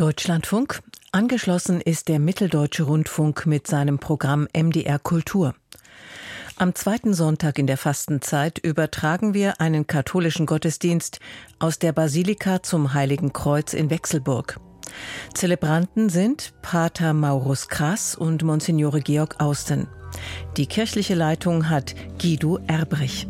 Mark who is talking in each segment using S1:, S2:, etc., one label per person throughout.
S1: Deutschlandfunk. Angeschlossen ist der Mitteldeutsche Rundfunk mit seinem Programm MDR Kultur. Am zweiten Sonntag in der Fastenzeit übertragen wir einen katholischen Gottesdienst aus der Basilika zum Heiligen Kreuz in Wechselburg. Zelebranten sind Pater Maurus Krass und Monsignore Georg Austen. Die kirchliche Leitung hat Guido Erbrich.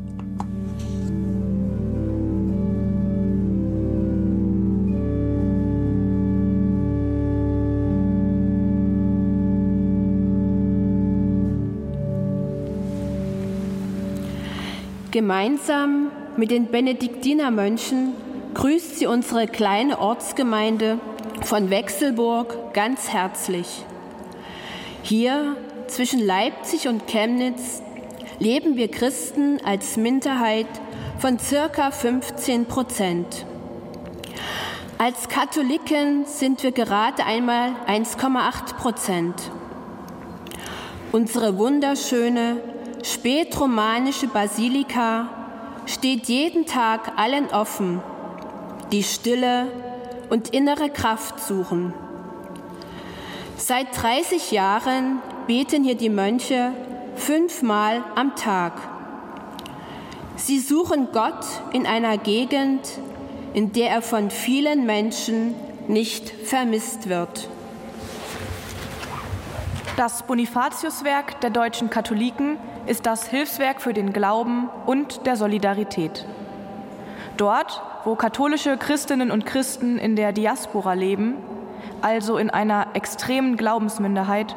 S2: Gemeinsam mit den Benediktinermönchen grüßt sie unsere kleine Ortsgemeinde von Wechselburg ganz herzlich. Hier zwischen Leipzig und Chemnitz leben wir Christen als Minderheit von circa 15 Prozent. Als Katholiken sind wir gerade einmal 1,8 Prozent. Unsere wunderschöne spätromanische Basilika steht jeden Tag allen offen, die Stille und innere Kraft suchen. Seit 30 Jahren beten hier die Mönche fünfmal am Tag. Sie suchen Gott in einer Gegend, in der er von vielen Menschen nicht vermisst wird.
S3: Das Bonifatiuswerk der deutschen Katholiken ist das Hilfswerk für den Glauben und der Solidarität. Dort, wo katholische Christinnen und Christen in der Diaspora leben, also in einer extremen Glaubensminderheit,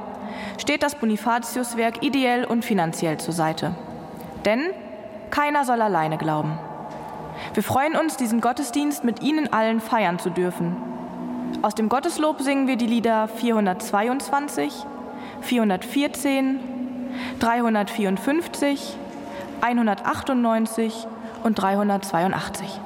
S3: steht das Bonifatiuswerk ideell und finanziell zur Seite. Denn keiner soll alleine glauben. Wir freuen uns, diesen Gottesdienst mit Ihnen allen feiern zu dürfen. Aus dem Gotteslob singen wir die Lieder 422, 414, 354, 198 und 382.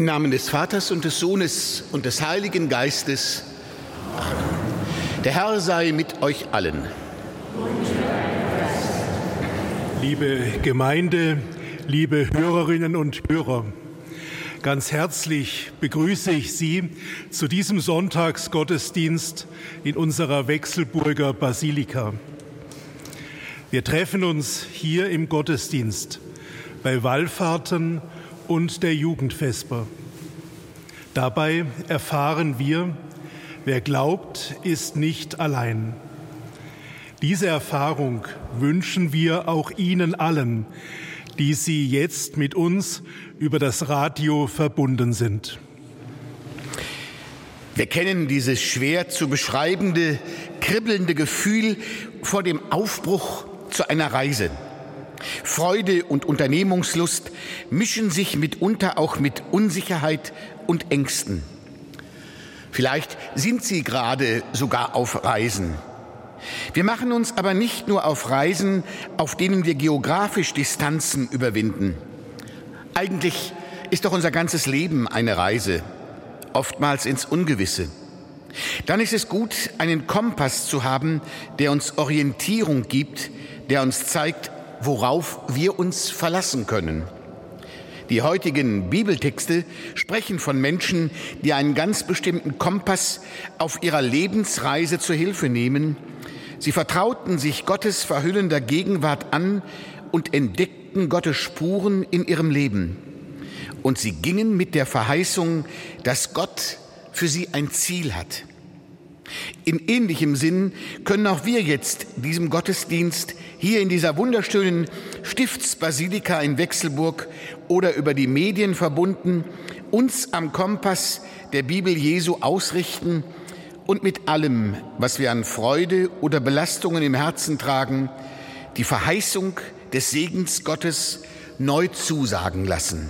S4: Im Namen des Vaters und des Sohnes und des Heiligen Geistes. Amen. Der Herr sei mit euch allen.
S5: Liebe Gemeinde, liebe Hörerinnen und Hörer, ganz herzlich begrüße ich Sie zu diesem Sonntagsgottesdienst in unserer Wechselburger Basilika. Wir treffen uns hier im Gottesdienst bei Wallfahrten und der Jugendvesper. Dabei erfahren wir, wer glaubt, ist nicht allein. Diese Erfahrung wünschen wir auch Ihnen allen, die Sie jetzt mit uns über das Radio verbunden sind.
S4: Wir kennen dieses schwer zu beschreibende, kribbelnde Gefühl vor dem Aufbruch zu einer Reise. Freude und Unternehmungslust mischen sich mitunter auch mit Unsicherheit und Ängsten. Vielleicht sind Sie gerade sogar auf Reisen. Wir machen uns aber nicht nur auf Reisen, auf denen wir geografisch Distanzen überwinden. Eigentlich ist doch unser ganzes Leben eine Reise, oftmals ins Ungewisse. Dann ist es gut, einen Kompass zu haben, der uns Orientierung gibt, der uns zeigt, worauf wir uns verlassen können. Die heutigen Bibeltexte sprechen von Menschen, die einen ganz bestimmten Kompass auf ihrer Lebensreise zur Hilfe nehmen. Sie vertrauten sich Gottes verhüllender Gegenwart an und entdeckten Gottes Spuren in ihrem Leben. Und sie gingen mit der Verheißung, dass Gott für sie ein Ziel hat. In ähnlichem Sinn können auch wir jetzt diesem Gottesdienst hier in dieser wunderschönen Stiftsbasilika in Wechselburg oder über die Medien verbunden uns am Kompass der Bibel Jesu ausrichten und mit allem, was wir an Freude oder Belastungen im Herzen tragen, die Verheißung des Segens Gottes neu zusagen lassen.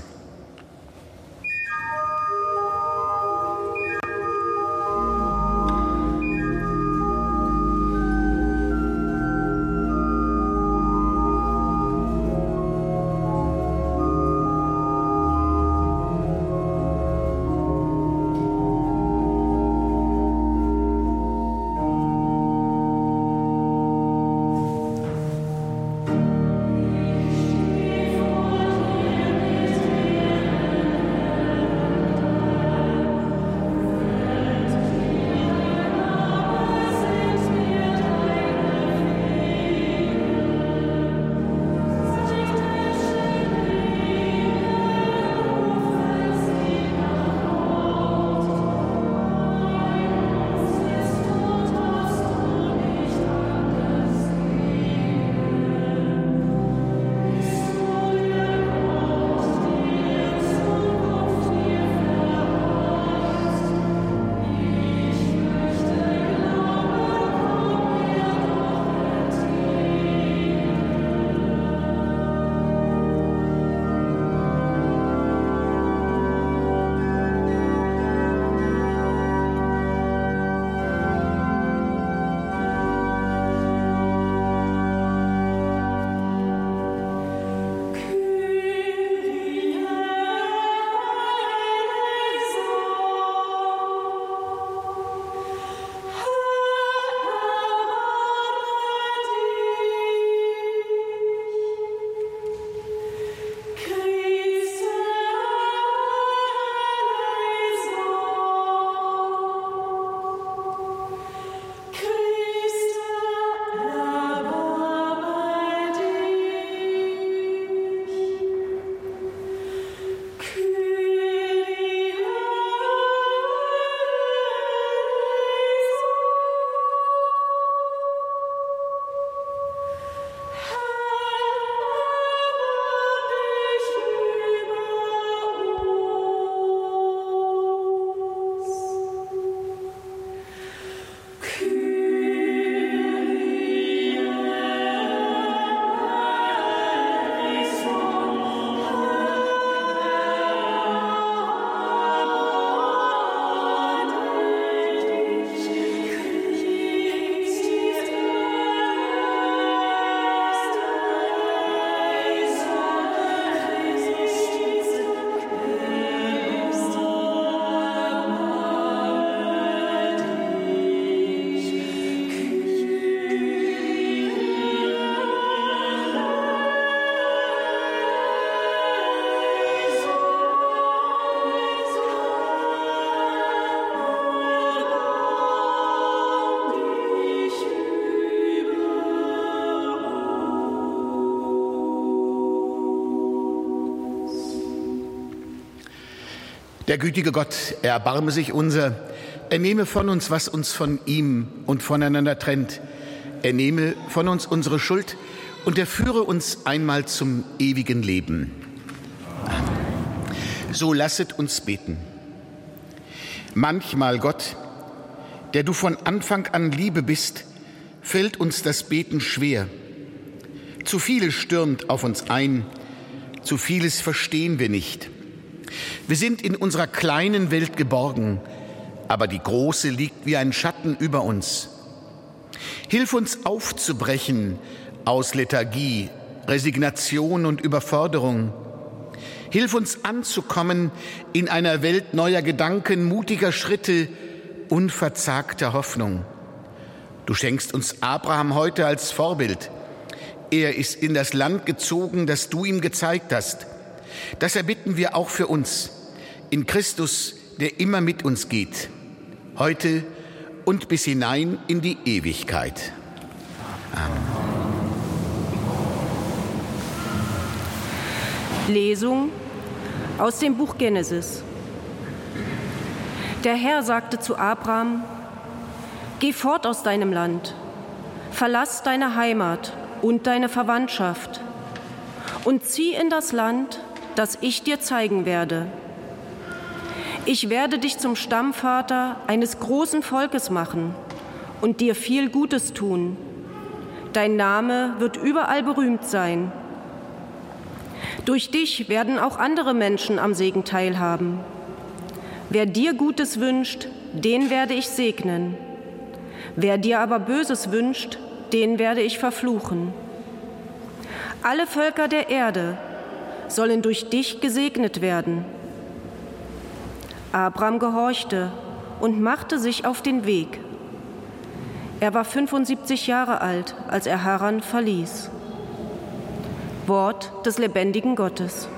S4: Der gütige Gott, er erbarme sich unser, er nehme von uns, was uns von ihm und voneinander trennt. Er nehme von uns unsere Schuld und er führe uns einmal zum ewigen Leben. So lasset uns beten. Manchmal, Gott, der du von Anfang an Liebe bist, fällt uns das Beten schwer. Zu vieles stürmt auf uns ein, zu vieles verstehen wir nicht. Wir sind in unserer kleinen Welt geborgen, aber die große liegt wie ein Schatten über uns. Hilf uns aufzubrechen aus Lethargie, Resignation und Überforderung. Hilf uns anzukommen in einer Welt neuer Gedanken, mutiger Schritte, unverzagter Hoffnung. Du schenkst uns Abraham heute als Vorbild. Er ist in das Land gezogen, das du ihm gezeigt hast. Das erbitten wir auch für uns, in Christus, der immer mit uns geht, heute und bis hinein in die Ewigkeit. Amen.
S6: Lesung aus dem Buch Genesis. Der Herr sagte zu Abraham, Geh fort aus deinem Land, verlass deine Heimat und deine Verwandtschaft und zieh in das Land, das ich dir zeigen werde. Ich werde dich zum Stammvater eines großen Volkes machen und dir viel Gutes tun. Dein Name wird überall berühmt sein. Durch dich werden auch andere Menschen am Segen teilhaben. Wer dir Gutes wünscht, den werde ich segnen. Wer dir aber Böses wünscht, den werde ich verfluchen. Alle Völker der Erde sollen durch dich gesegnet werden. Abraham gehorchte und machte sich auf den Weg. Er war 75 Jahre alt, als er Haran verließ. Wort des lebendigen Gottes.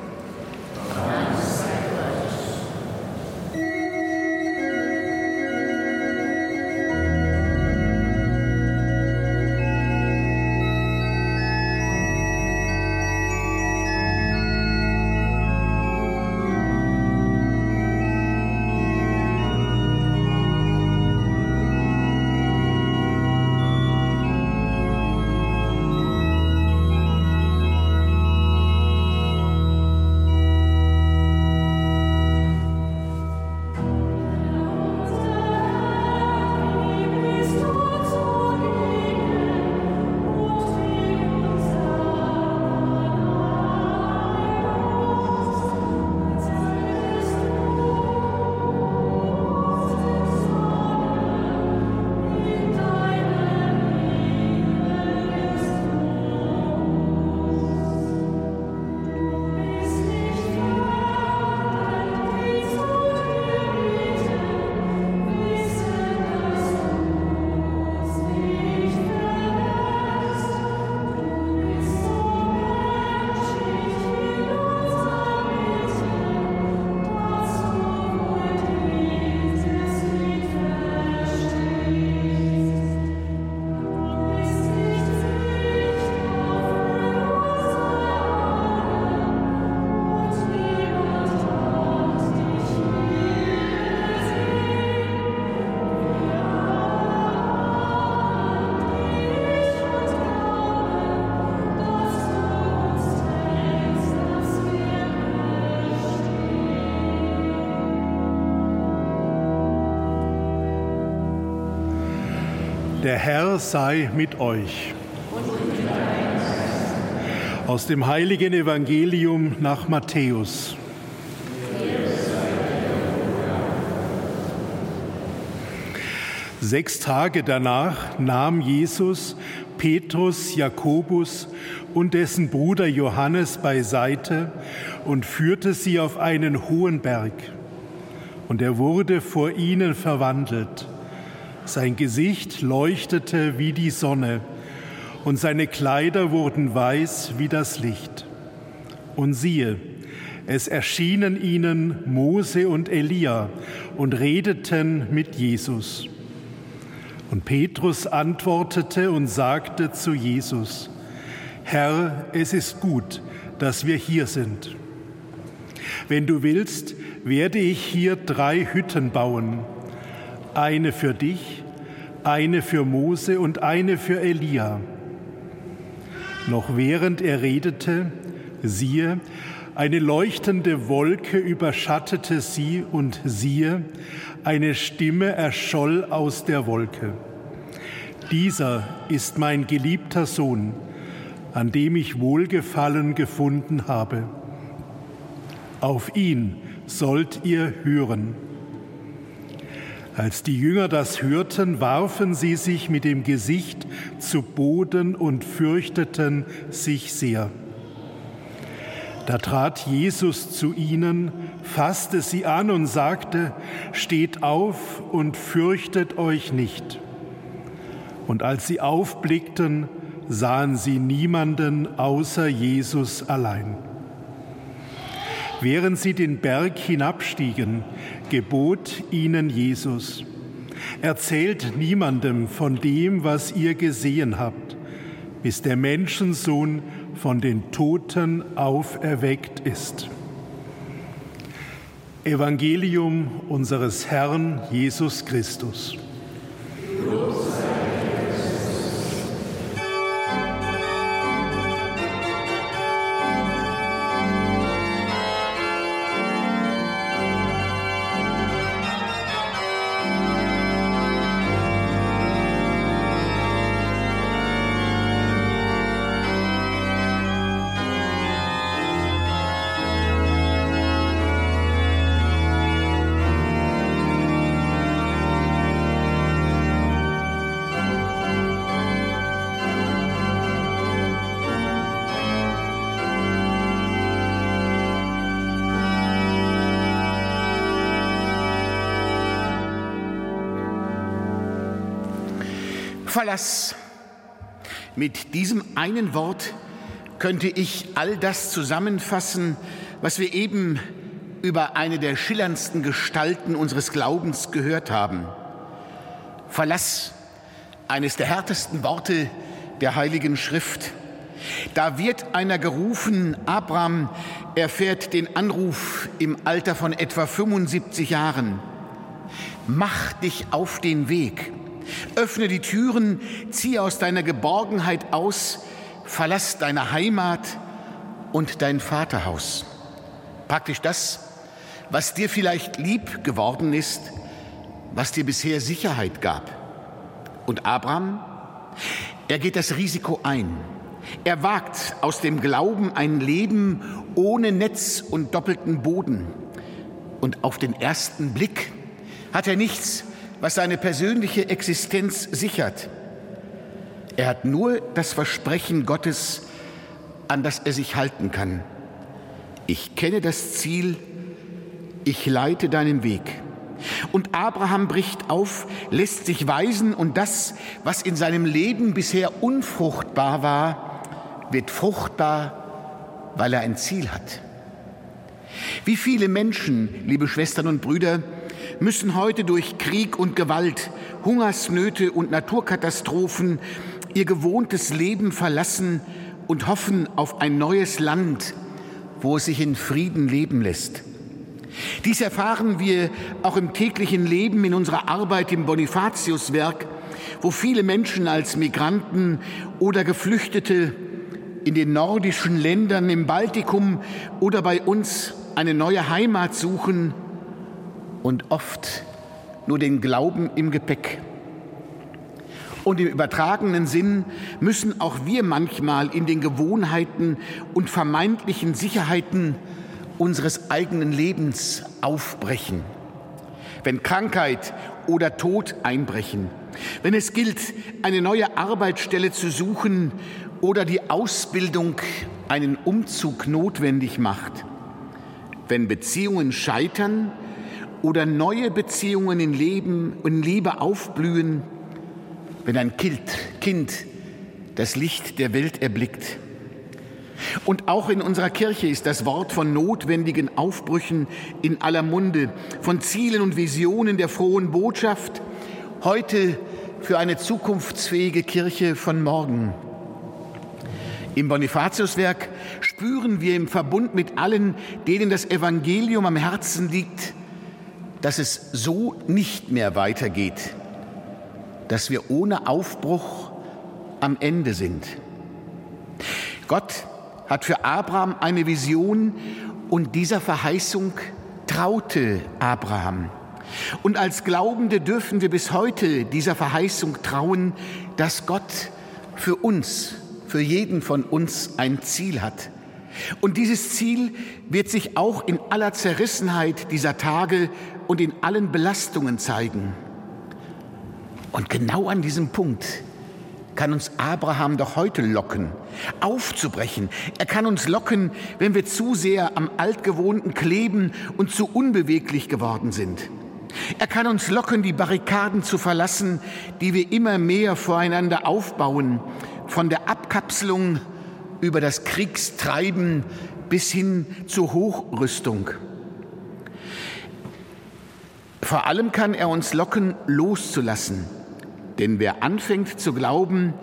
S5: Der Herr sei mit euch. Aus dem heiligen Evangelium nach Matthäus. Sechs Tage danach nahm Jesus Petrus, Jakobus und dessen Bruder Johannes beiseite und führte sie auf einen hohen Berg. Und er wurde vor ihnen verwandelt sein Gesicht leuchtete wie die Sonne und seine Kleider wurden weiß wie das Licht. Und siehe, es erschienen ihnen Mose und Elia und redeten mit Jesus. Und Petrus antwortete und sagte zu Jesus, Herr, es ist gut, dass wir hier sind. Wenn du willst, werde ich hier drei Hütten bauen. Eine für dich, eine für Mose und eine für Elia. Noch während er redete, siehe, eine leuchtende Wolke überschattete sie und siehe, eine Stimme erscholl aus der Wolke. Dieser ist mein geliebter Sohn, an dem ich Wohlgefallen gefunden habe. Auf ihn sollt ihr hören. Als die Jünger das hörten, warfen sie sich mit dem Gesicht zu Boden und fürchteten sich sehr. Da trat Jesus zu ihnen, fasste sie an und sagte, Steht auf und fürchtet euch nicht. Und als sie aufblickten, sahen sie niemanden außer Jesus allein. Während sie den Berg hinabstiegen, gebot ihnen Jesus, Erzählt niemandem von dem, was ihr gesehen habt, bis der Menschensohn von den Toten auferweckt ist. Evangelium unseres Herrn Jesus Christus.
S4: Verlass. Mit diesem einen Wort könnte ich all das zusammenfassen, was wir eben über eine der schillerndsten Gestalten unseres Glaubens gehört haben. Verlass, eines der härtesten Worte der Heiligen Schrift. Da wird einer gerufen, Abraham erfährt den Anruf im Alter von etwa 75 Jahren. Mach dich auf den Weg. Öffne die Türen, zieh aus deiner Geborgenheit aus, verlass deine Heimat und dein Vaterhaus. Praktisch das, was dir vielleicht lieb geworden ist, was dir bisher Sicherheit gab. Und Abraham, er geht das Risiko ein. Er wagt aus dem Glauben ein Leben ohne Netz und doppelten Boden. Und auf den ersten Blick hat er nichts was seine persönliche Existenz sichert. Er hat nur das Versprechen Gottes, an das er sich halten kann. Ich kenne das Ziel, ich leite deinen Weg. Und Abraham bricht auf, lässt sich weisen und das, was in seinem Leben bisher unfruchtbar war, wird fruchtbar, weil er ein Ziel hat. Wie viele Menschen, liebe Schwestern und Brüder, müssen heute durch Krieg und Gewalt, Hungersnöte und Naturkatastrophen ihr gewohntes Leben verlassen und hoffen auf ein neues Land, wo es sich in Frieden leben lässt. Dies erfahren wir auch im täglichen Leben in unserer Arbeit im Bonifatiuswerk, wo viele Menschen als Migranten oder Geflüchtete in den nordischen Ländern, im Baltikum oder bei uns eine neue Heimat suchen und oft nur den Glauben im Gepäck. Und im übertragenen Sinn müssen auch wir manchmal in den Gewohnheiten und vermeintlichen Sicherheiten unseres eigenen Lebens aufbrechen. Wenn Krankheit oder Tod einbrechen, wenn es gilt, eine neue Arbeitsstelle zu suchen oder die Ausbildung einen Umzug notwendig macht, wenn Beziehungen scheitern oder neue Beziehungen in Leben und Liebe aufblühen, wenn ein Kind, kind das Licht der Welt erblickt. Und auch in unserer Kirche ist das Wort von notwendigen Aufbrüchen in aller Munde, von Zielen und Visionen der frohen Botschaft, heute für eine zukunftsfähige Kirche von morgen. Im Bonifatiuswerk spüren wir im Verbund mit allen, denen das Evangelium am Herzen liegt, dass es so nicht mehr weitergeht, dass wir ohne Aufbruch am Ende sind. Gott hat für Abraham eine Vision und dieser Verheißung traute Abraham. Und als Glaubende dürfen wir bis heute dieser Verheißung trauen, dass Gott für uns, für jeden von uns ein Ziel hat. Und dieses Ziel wird sich auch in aller Zerrissenheit dieser Tage und in allen Belastungen zeigen. Und genau an diesem Punkt kann uns Abraham doch heute locken, aufzubrechen. Er kann uns locken, wenn wir zu sehr am Altgewohnten kleben und zu unbeweglich geworden sind. Er kann uns locken, die Barrikaden zu verlassen, die wir immer mehr voreinander aufbauen, von der Abkapselung über das Kriegstreiben bis hin zur Hochrüstung. Vor allem kann er uns locken, loszulassen denn wer anfängt zu glauben,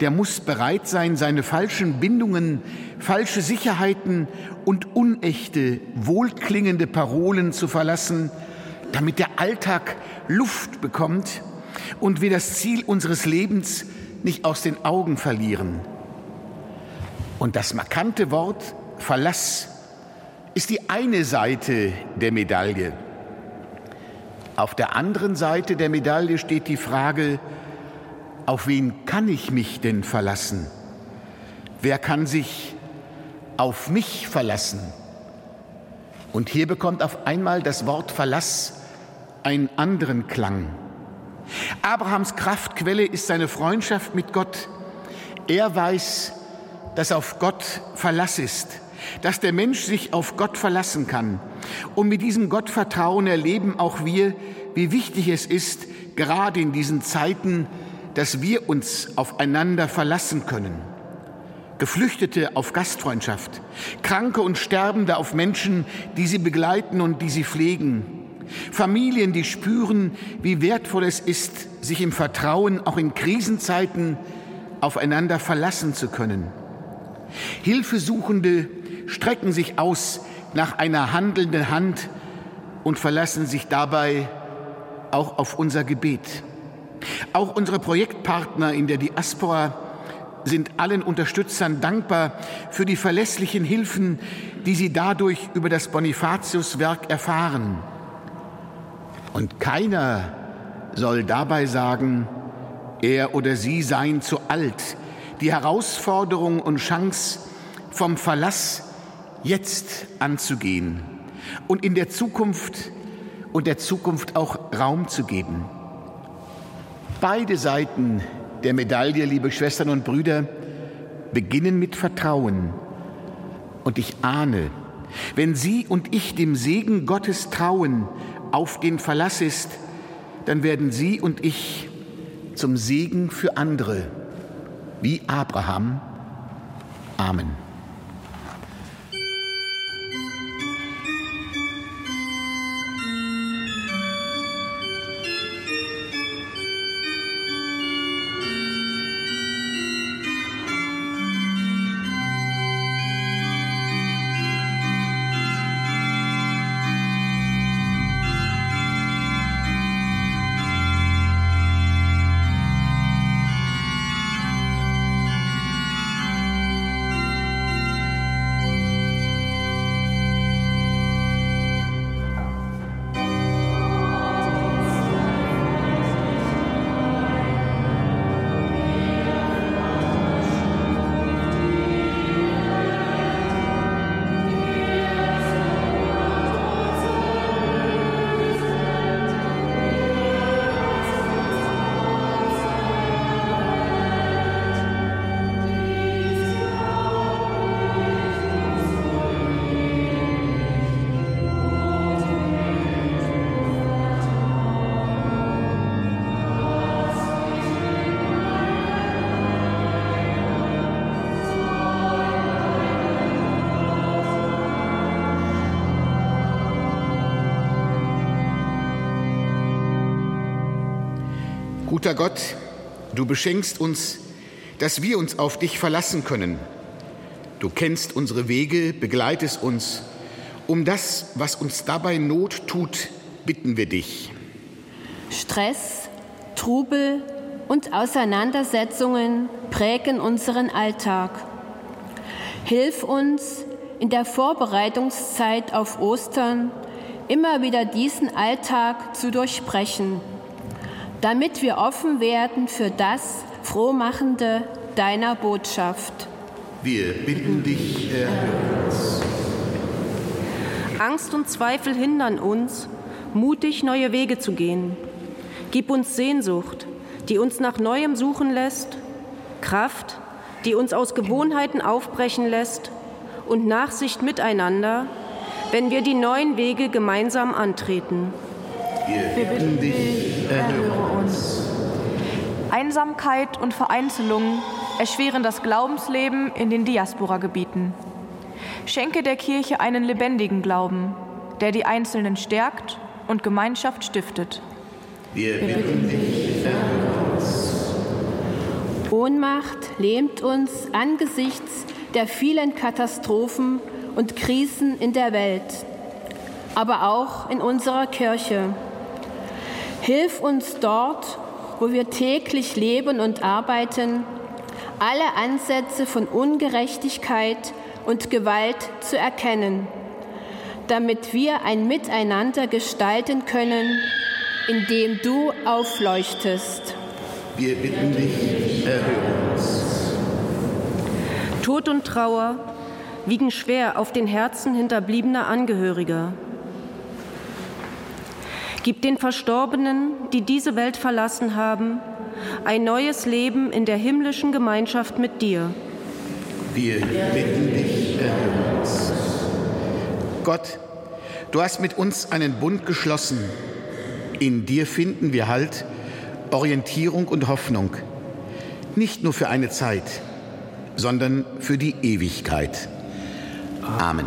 S4: der muss bereit sein, seine falschen Bindungen, falsche Sicherheiten und unechte, wohlklingende Parolen zu verlassen, damit der Alltag Luft bekommt und wir das Ziel unseres Lebens nicht aus den Augen verlieren. Und das markante Wort Verlass ist die eine Seite der Medaille. Auf der anderen Seite der Medaille steht die Frage, auf wen kann ich mich denn verlassen? Wer kann sich auf mich verlassen? Und hier bekommt auf einmal das Wort Verlass einen anderen Klang. Abrahams Kraftquelle ist seine Freundschaft mit Gott. Er weiß, dass auf Gott Verlass ist, dass der Mensch sich auf Gott verlassen kann. Und mit diesem Gottvertrauen erleben auch wir, wie wichtig es ist, gerade in diesen Zeiten, dass wir uns aufeinander verlassen können. Geflüchtete auf Gastfreundschaft, Kranke und Sterbende auf Menschen, die sie begleiten und die sie pflegen. Familien, die spüren, wie wertvoll es ist, sich im Vertrauen auch in Krisenzeiten aufeinander verlassen zu können. Hilfesuchende strecken sich aus nach einer handelnden Hand und verlassen sich dabei auch auf unser Gebet. Auch unsere Projektpartner in der Diaspora sind allen Unterstützern dankbar für die verlässlichen Hilfen, die sie dadurch über das Bonifatiuswerk erfahren. Und keiner soll dabei sagen, er oder sie seien zu alt. Die Herausforderung und Chance vom Verlass jetzt anzugehen und in der Zukunft und der Zukunft auch Raum zu geben. Beide Seiten der Medaille, liebe Schwestern und Brüder, beginnen mit Vertrauen. Und ich ahne, wenn Sie und ich dem Segen Gottes trauen, auf den Verlass ist, dann werden Sie und ich zum Segen für andere, wie Abraham. Amen. Guter Gott, du beschenkst uns, dass wir uns auf dich verlassen können. Du kennst unsere Wege, begleitest uns. Um das, was uns dabei Not tut, bitten wir dich.
S2: Stress, Trubel und Auseinandersetzungen prägen unseren Alltag. Hilf uns in der Vorbereitungszeit auf Ostern immer wieder diesen Alltag zu durchbrechen, damit wir offen werden für das Frohmachende deiner Botschaft.
S4: Wir bitten dich, erhöre uns.
S6: Angst und Zweifel hindern uns, mutig neue Wege zu gehen. Gib uns Sehnsucht, die uns nach Neuem suchen lässt, Kraft, die uns aus Gewohnheiten aufbrechen lässt und Nachsicht miteinander, wenn wir die neuen Wege gemeinsam antreten.
S4: Wir bitten dich, erhöre uns.
S3: Einsamkeit und Vereinzelung erschweren das Glaubensleben in den Diasporagebieten. Schenke der Kirche einen lebendigen Glauben, der die Einzelnen stärkt und Gemeinschaft stiftet.
S4: Wir bitten dich, erhöre uns.
S2: Ohnmacht lähmt uns angesichts der vielen Katastrophen und Krisen in der Welt, aber auch in unserer Kirche. Hilf uns dort, wo wir täglich leben und arbeiten, alle Ansätze von Ungerechtigkeit und Gewalt zu erkennen, damit wir ein Miteinander gestalten können, in dem du aufleuchtest.
S4: Wir bitten dich, erhöre uns.
S6: Tod und Trauer wiegen schwer auf den Herzen hinterbliebener Angehöriger. Gib den Verstorbenen, die diese Welt verlassen haben, ein neues Leben in der himmlischen Gemeinschaft mit dir.
S4: Wir bitten dich, erhöre uns. Gott, du hast mit uns einen Bund geschlossen. In dir finden wir Halt, Orientierung und Hoffnung. Nicht nur für eine Zeit, sondern für die Ewigkeit. Amen.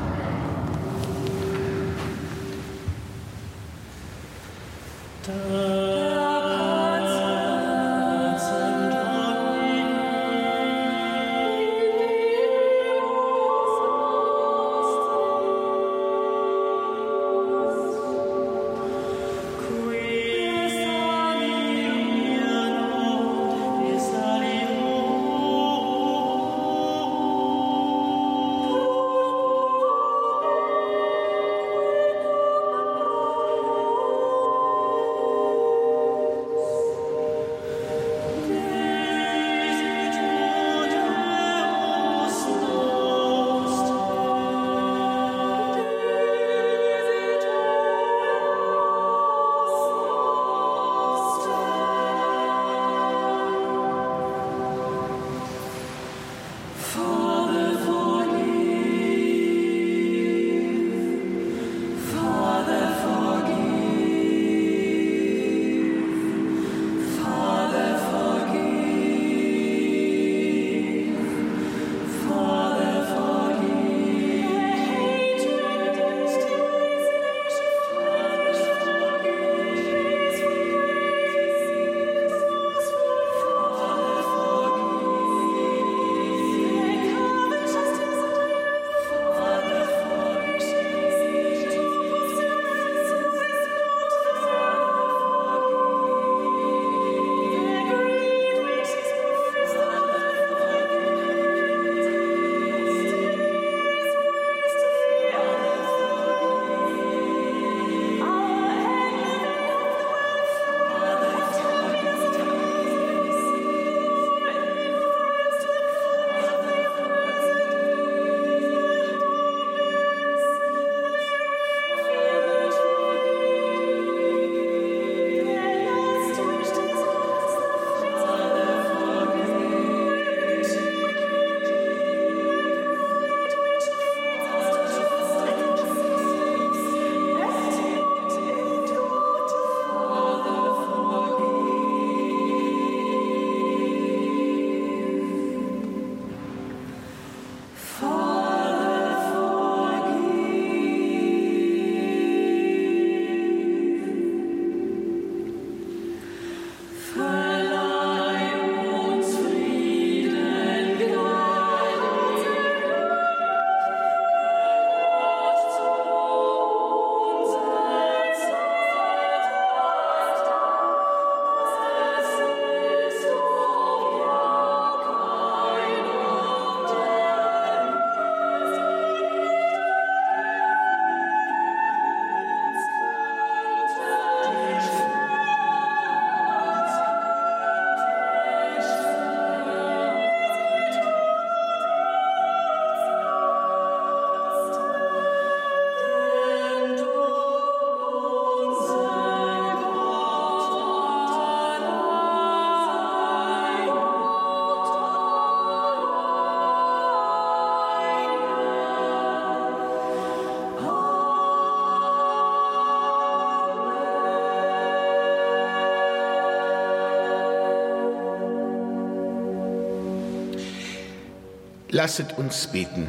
S4: Lasset uns beten.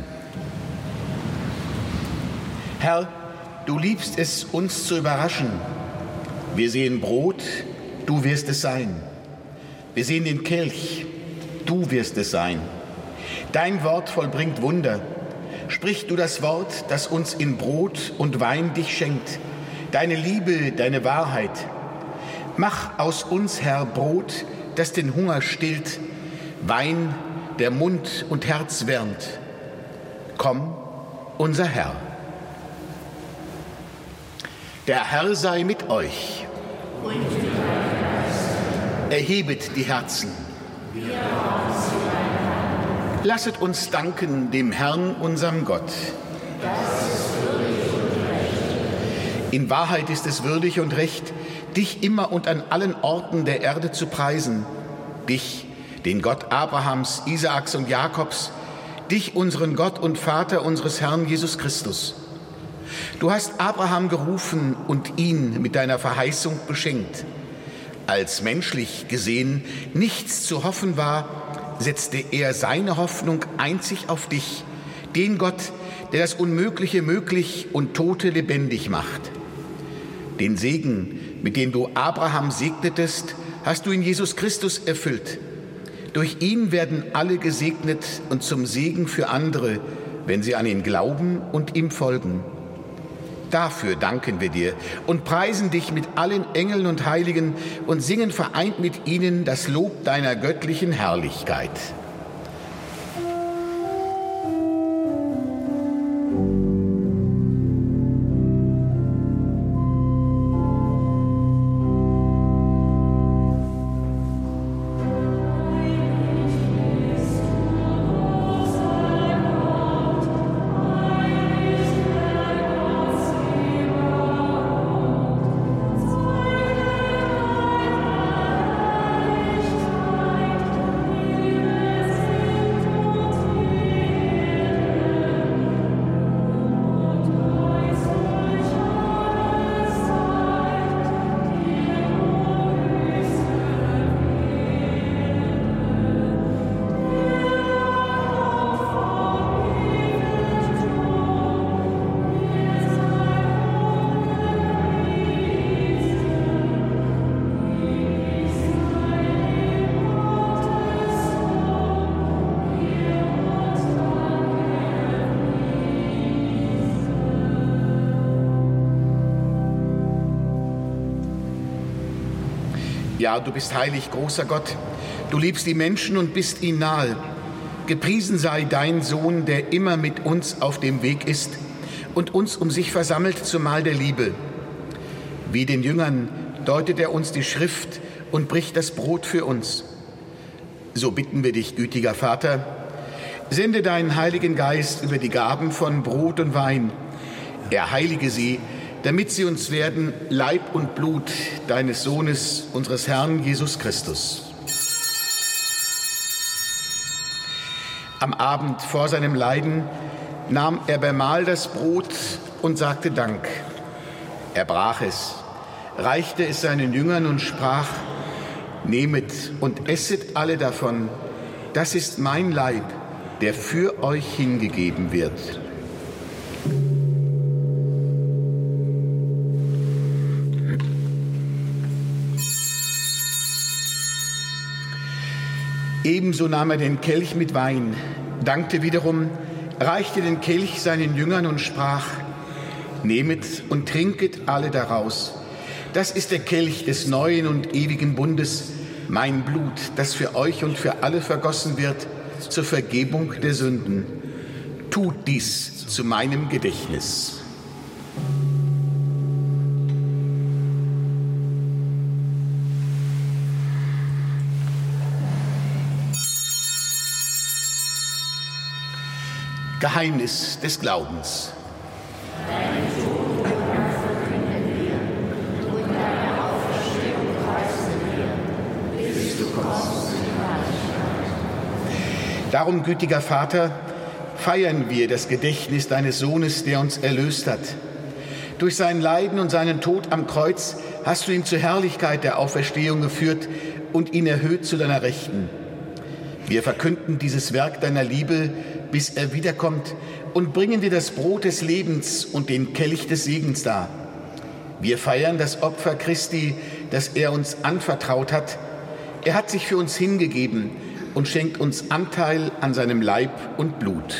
S4: Herr, du liebst es, uns zu überraschen. Wir sehen Brot, du wirst es sein. Wir sehen den Kelch, du wirst es sein. Dein Wort vollbringt Wunder. Sprich du das Wort, das uns in Brot und Wein dich schenkt, deine Liebe, deine Wahrheit. Mach aus uns, Herr, Brot, das den Hunger stillt, Wein, der Mund und Herz wärmt. Komm, unser Herr. Der Herr sei mit euch. Erhebet die Herzen. Lasset uns danken dem Herrn, unserem Gott. In Wahrheit ist es würdig und recht, dich immer und an allen Orten der Erde zu preisen, dich, den Gott Abrahams, Isaaks und Jakobs, dich, unseren Gott und Vater unseres Herrn Jesus Christus. Du hast Abraham gerufen und ihn mit deiner Verheißung beschenkt. Als menschlich gesehen nichts zu hoffen war, setzte er seine Hoffnung einzig auf dich, den Gott, der das Unmögliche möglich und Tote lebendig macht. Den Segen, mit dem du Abraham segnetest, hast du in Jesus Christus erfüllt. Durch ihn werden alle gesegnet und zum Segen für andere, wenn sie an ihn glauben und ihm folgen. Dafür danken wir dir und preisen dich mit allen Engeln und Heiligen und singen vereint mit ihnen das Lob deiner göttlichen Herrlichkeit. Ja, du bist heilig, großer Gott. Du liebst die Menschen und bist ihnen nahe. Gepriesen sei dein Sohn, der immer mit uns auf dem Weg ist und uns um sich versammelt zum Mahl der Liebe. Wie den Jüngern deutet er uns die Schrift und bricht das Brot für uns. So bitten wir dich, gütiger Vater, sende deinen Heiligen Geist über die Gaben von Brot und Wein. Er heilige sie, damit sie uns werden Leib und Blut deines Sohnes, unseres Herrn Jesus Christus. Am Abend vor seinem Leiden nahm er beim Mahl das Brot und sagte Dank. Er brach es, reichte es seinen Jüngern und sprach, Nehmet und esset alle davon, das ist mein Leib, der für euch hingegeben wird. Ebenso nahm er den Kelch mit Wein, dankte wiederum, reichte den Kelch seinen Jüngern und sprach, Nehmet und trinket alle daraus. Das ist der Kelch des neuen und ewigen Bundes, mein Blut, das für euch und für alle vergossen wird zur Vergebung der Sünden. Tut dies zu meinem Gedächtnis. Geheimnis des Glaubens. Darum, gütiger Vater, feiern wir das Gedächtnis deines Sohnes, der uns erlöst hat. Durch sein Leiden und seinen Tod am Kreuz hast du ihn zur Herrlichkeit der Auferstehung geführt und ihn erhöht zu deiner Rechten. Wir verkünden dieses Werk deiner Liebe bis er wiederkommt, und bringen dir das Brot des Lebens und den Kelch des Segens dar. Wir feiern das Opfer Christi, das er uns anvertraut hat. Er hat sich für uns hingegeben und schenkt uns Anteil an seinem Leib und Blut.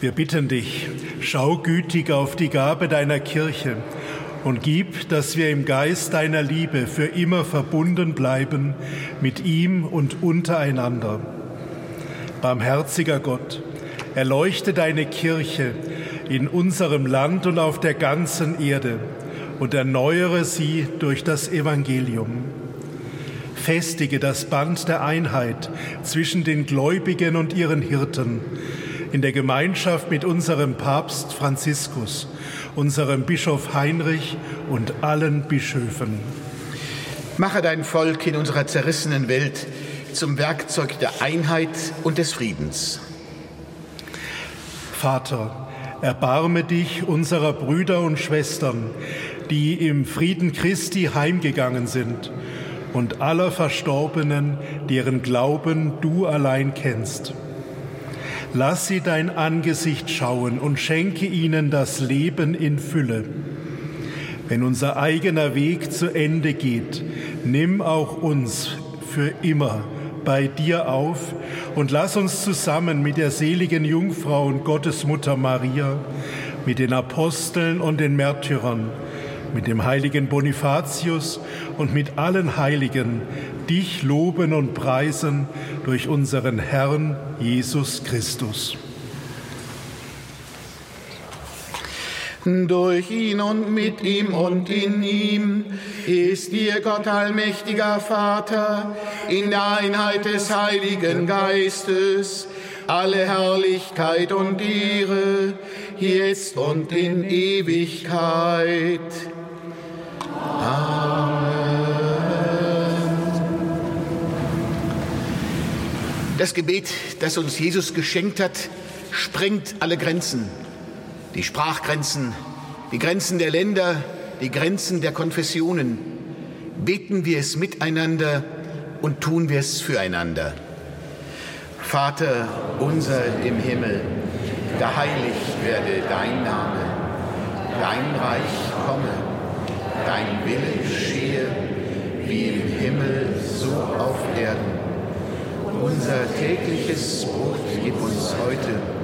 S5: Wir bitten dich, schau gütig auf die Gabe deiner Kirche und gib, dass wir im Geist deiner Liebe für immer verbunden bleiben mit ihm und untereinander. Barmherziger Gott, erleuchte deine Kirche in unserem Land und auf der ganzen Erde und erneuere sie durch das Evangelium. Festige das Band der Einheit zwischen den Gläubigen und ihren Hirten in der Gemeinschaft mit unserem Papst Franziskus, unserem Bischof Heinrich und allen Bischöfen.
S4: Mache dein Volk in unserer zerrissenen Welt zum Werkzeug der Einheit und des Friedens.
S5: Vater, erbarme dich unserer Brüder und Schwestern, die im Frieden Christi heimgegangen sind, und aller Verstorbenen, deren Glauben du allein kennst. Lass sie dein Angesicht schauen und schenke ihnen das Leben in Fülle. Wenn unser eigener Weg zu Ende geht, nimm auch uns für immer bei dir auf und lass uns zusammen mit der seligen Jungfrau und Gottesmutter Maria, mit den Aposteln und den Märtyrern, mit dem heiligen Bonifatius und mit allen Heiligen dich loben und preisen durch unseren Herrn Jesus Christus.
S4: Durch ihn und mit ihm und in ihm ist dir Gott allmächtiger Vater in der Einheit des Heiligen Geistes alle Herrlichkeit und Ehre, jetzt und in Ewigkeit. Das Gebet, das uns Jesus geschenkt hat, sprengt alle Grenzen. Die Sprachgrenzen, die Grenzen der Länder, die Grenzen der Konfessionen. Beten wir es miteinander und tun wir es füreinander. Vater unser im Himmel, geheiligt werde dein Name, dein Reich komme, dein Wille geschehe, wie im Himmel so auf Erden. Unser tägliches Brot gib uns heute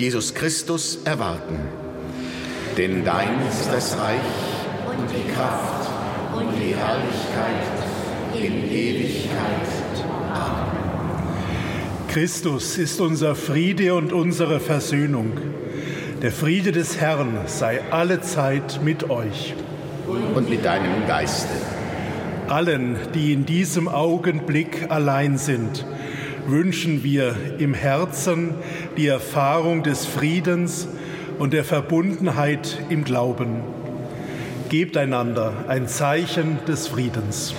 S4: Jesus Christus erwarten. Denn dein ist das Reich und die Kraft und die Herrlichkeit in Ewigkeit. Amen.
S5: Christus ist unser Friede und unsere Versöhnung. Der Friede des Herrn sei alle Zeit mit euch.
S4: Und mit deinem Geiste.
S5: Allen, die in diesem Augenblick allein sind, wünschen wir im Herzen die Erfahrung des Friedens und der Verbundenheit im Glauben. Gebt einander ein Zeichen des Friedens.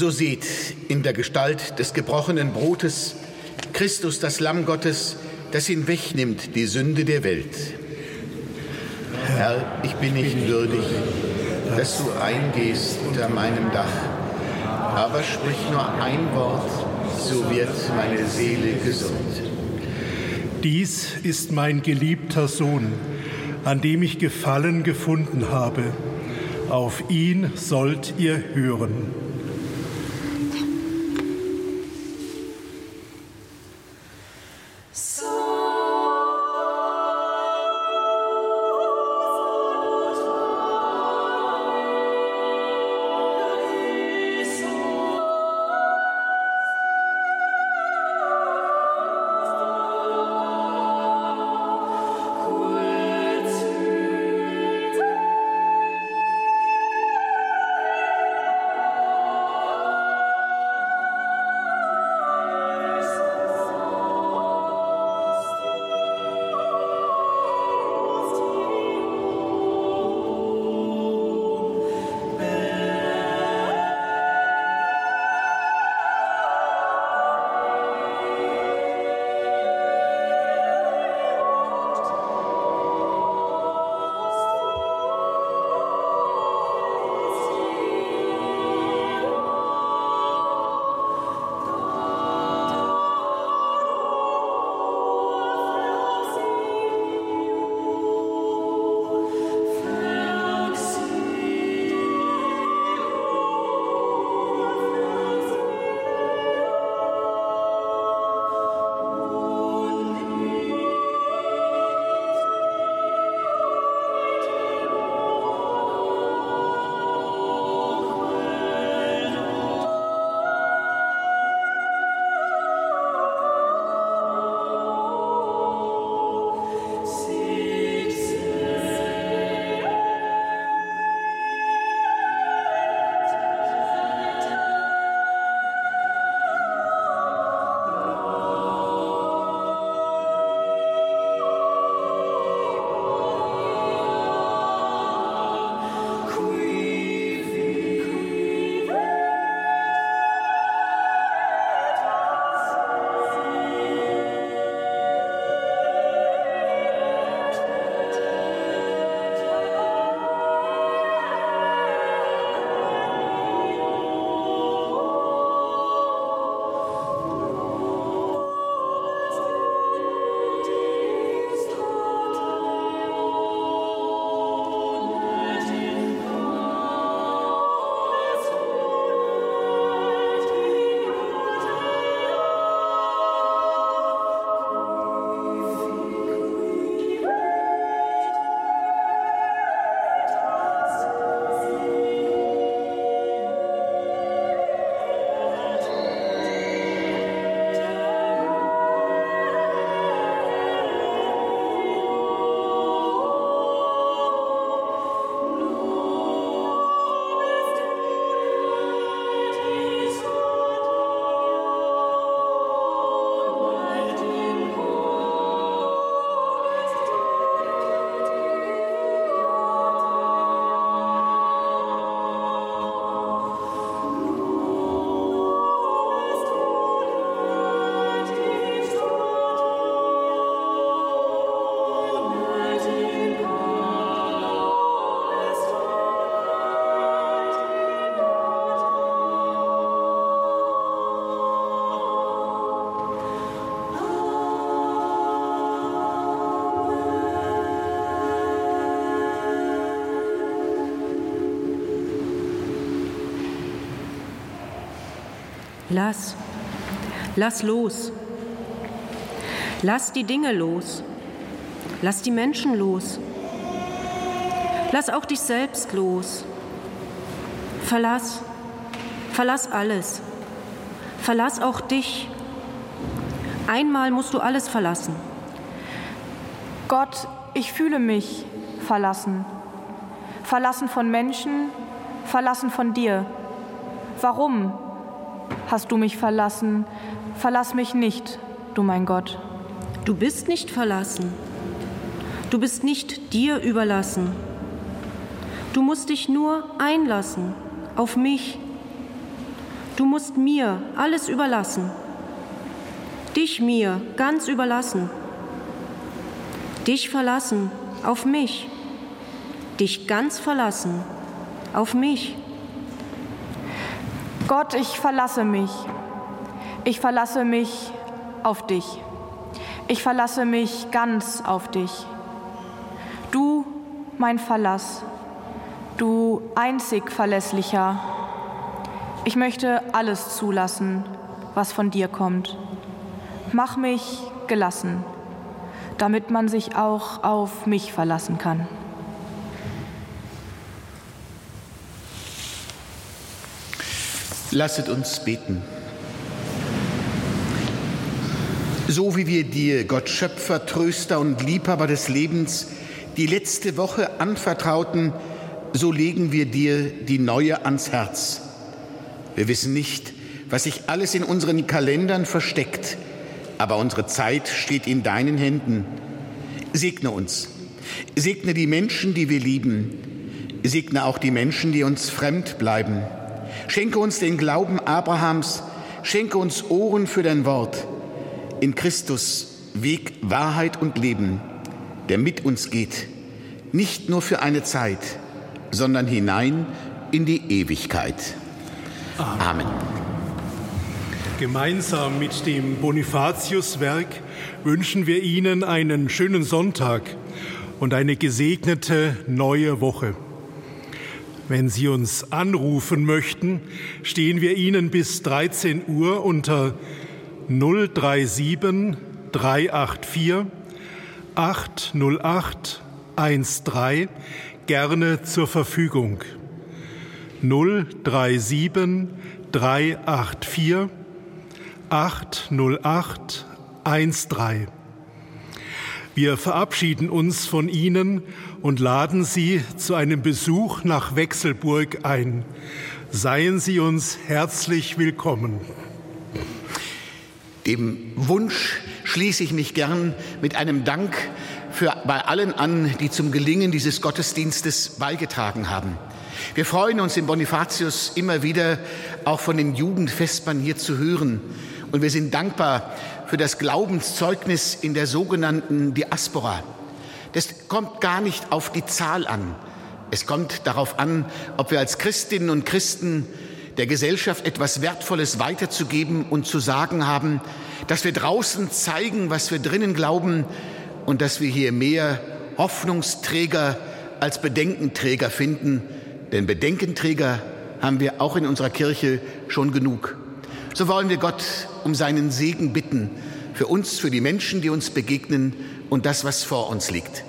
S4: So seht in der Gestalt des gebrochenen Brotes Christus, das Lamm Gottes, das hinwegnimmt die Sünde der Welt. Herr, ich bin nicht würdig, dass du eingehst unter meinem Dach, aber sprich nur ein Wort, so wird meine Seele gesund.
S5: Dies ist mein geliebter Sohn, an dem ich Gefallen gefunden habe. Auf ihn sollt ihr hören.
S6: Lass, lass los. Lass die Dinge los. Lass die Menschen los. Lass auch dich selbst los. Verlass, verlass alles. Verlass auch dich. Einmal musst du alles verlassen.
S3: Gott, ich fühle mich verlassen. Verlassen von Menschen, verlassen von dir. Warum? Hast du mich verlassen. Verlass mich nicht, du mein Gott.
S6: Du bist nicht verlassen. Du bist nicht dir überlassen. Du musst dich nur einlassen auf mich. Du musst mir alles überlassen. Dich mir ganz überlassen. Dich verlassen auf mich. Dich ganz verlassen auf mich.
S3: Gott, ich verlasse mich. Ich verlasse mich auf dich. Ich verlasse mich ganz auf dich. Du, mein Verlass, du einzig Verlässlicher. Ich möchte alles zulassen, was von dir kommt. Mach mich gelassen, damit man sich auch auf mich verlassen kann.
S4: Lasset uns beten. So wie wir dir, Gott Schöpfer, Tröster und Liebhaber des Lebens, die letzte Woche anvertrauten, so legen wir dir die neue ans Herz. Wir wissen nicht, was sich alles in unseren Kalendern versteckt, aber unsere Zeit steht in deinen Händen. Segne uns. Segne die Menschen, die wir lieben. Segne auch die Menschen, die uns fremd bleiben. Schenke uns den Glauben Abrahams. Schenke uns Ohren für dein Wort in Christus Weg, Wahrheit und Leben, der mit uns geht, nicht nur für eine Zeit, sondern hinein in die Ewigkeit. Amen.
S5: Gemeinsam mit dem Bonifatiuswerk wünschen wir Ihnen einen schönen Sonntag und eine gesegnete neue Woche. Wenn Sie uns anrufen möchten, stehen wir Ihnen bis 13 Uhr unter 037 384 808 13 gerne zur Verfügung. 037 384 808 13. Wir verabschieden uns von Ihnen und laden Sie zu einem Besuch nach Wechselburg ein. Seien Sie uns herzlich willkommen.
S4: Dem Wunsch schließe ich mich gern mit einem Dank für bei allen an, die zum Gelingen dieses Gottesdienstes beigetragen haben. Wir freuen uns im Bonifatius immer wieder auch von den Jugendvespern hier zu hören. Und wir sind dankbar für das Glaubenszeugnis in der sogenannten Diaspora. Das kommt gar nicht auf die Zahl an. Es kommt darauf an, ob wir als Christinnen und Christen der Gesellschaft etwas Wertvolles weiterzugeben und zu sagen haben, dass wir draußen zeigen, was wir drinnen glauben und dass wir hier mehr Hoffnungsträger als Bedenkenträger finden. Denn Bedenkenträger haben wir auch in unserer Kirche schon genug. So wollen wir Gott um seinen Segen bitten für uns, für die Menschen, die uns begegnen und das, was vor uns liegt.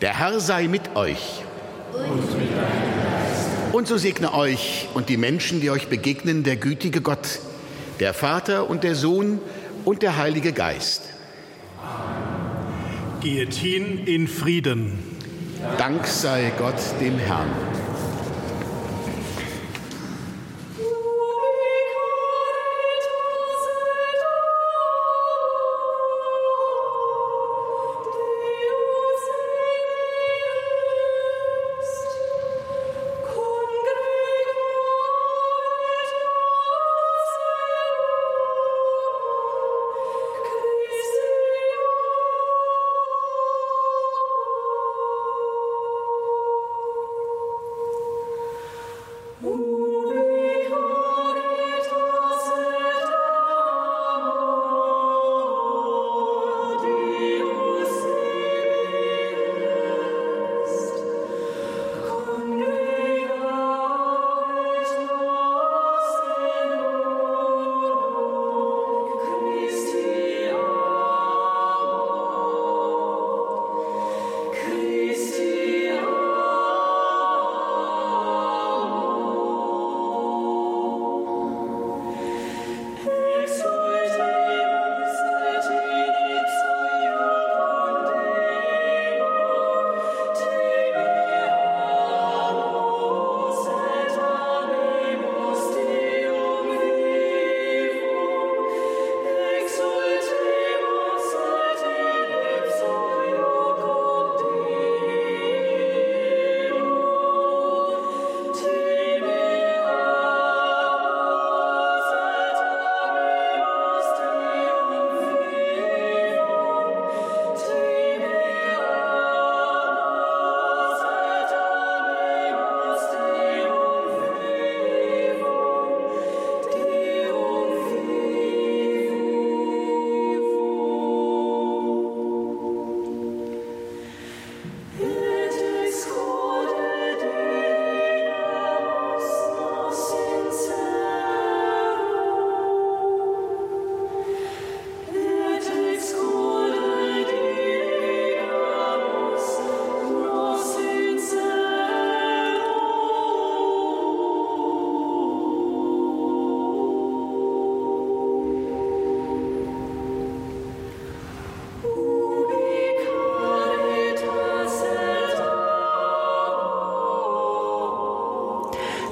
S4: Der Herr sei mit euch. Und mit und so segne euch und die Menschen, die euch begegnen, der gütige Gott, der Vater und der Sohn und der Heilige Geist.
S5: Geht hin in Frieden.
S4: Dank sei Gott dem Herrn.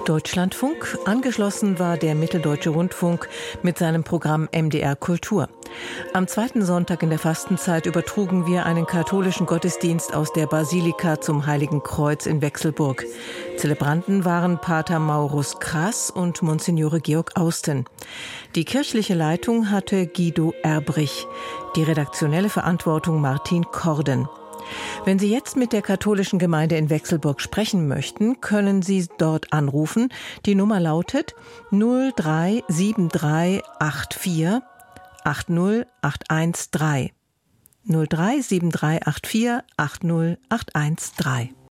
S1: Deutschlandfunk. Angeschlossen war der Mitteldeutsche Rundfunk mit seinem Programm MDR Kultur. Am zweiten Sonntag in der Fastenzeit übertrugen wir einen katholischen Gottesdienst aus der Basilika zum Heiligen Kreuz in Wechselburg. Zelebranten waren Pater Maurus Krass und Monsignore Georg Austen. Die kirchliche Leitung hatte Guido Erbrich, die redaktionelle Verantwortung Martin Korden. Wenn Sie jetzt mit der katholischen Gemeinde in Wechselburg sprechen möchten, können Sie dort anrufen. Die Nummer lautet 037384 80813. 037384 80813.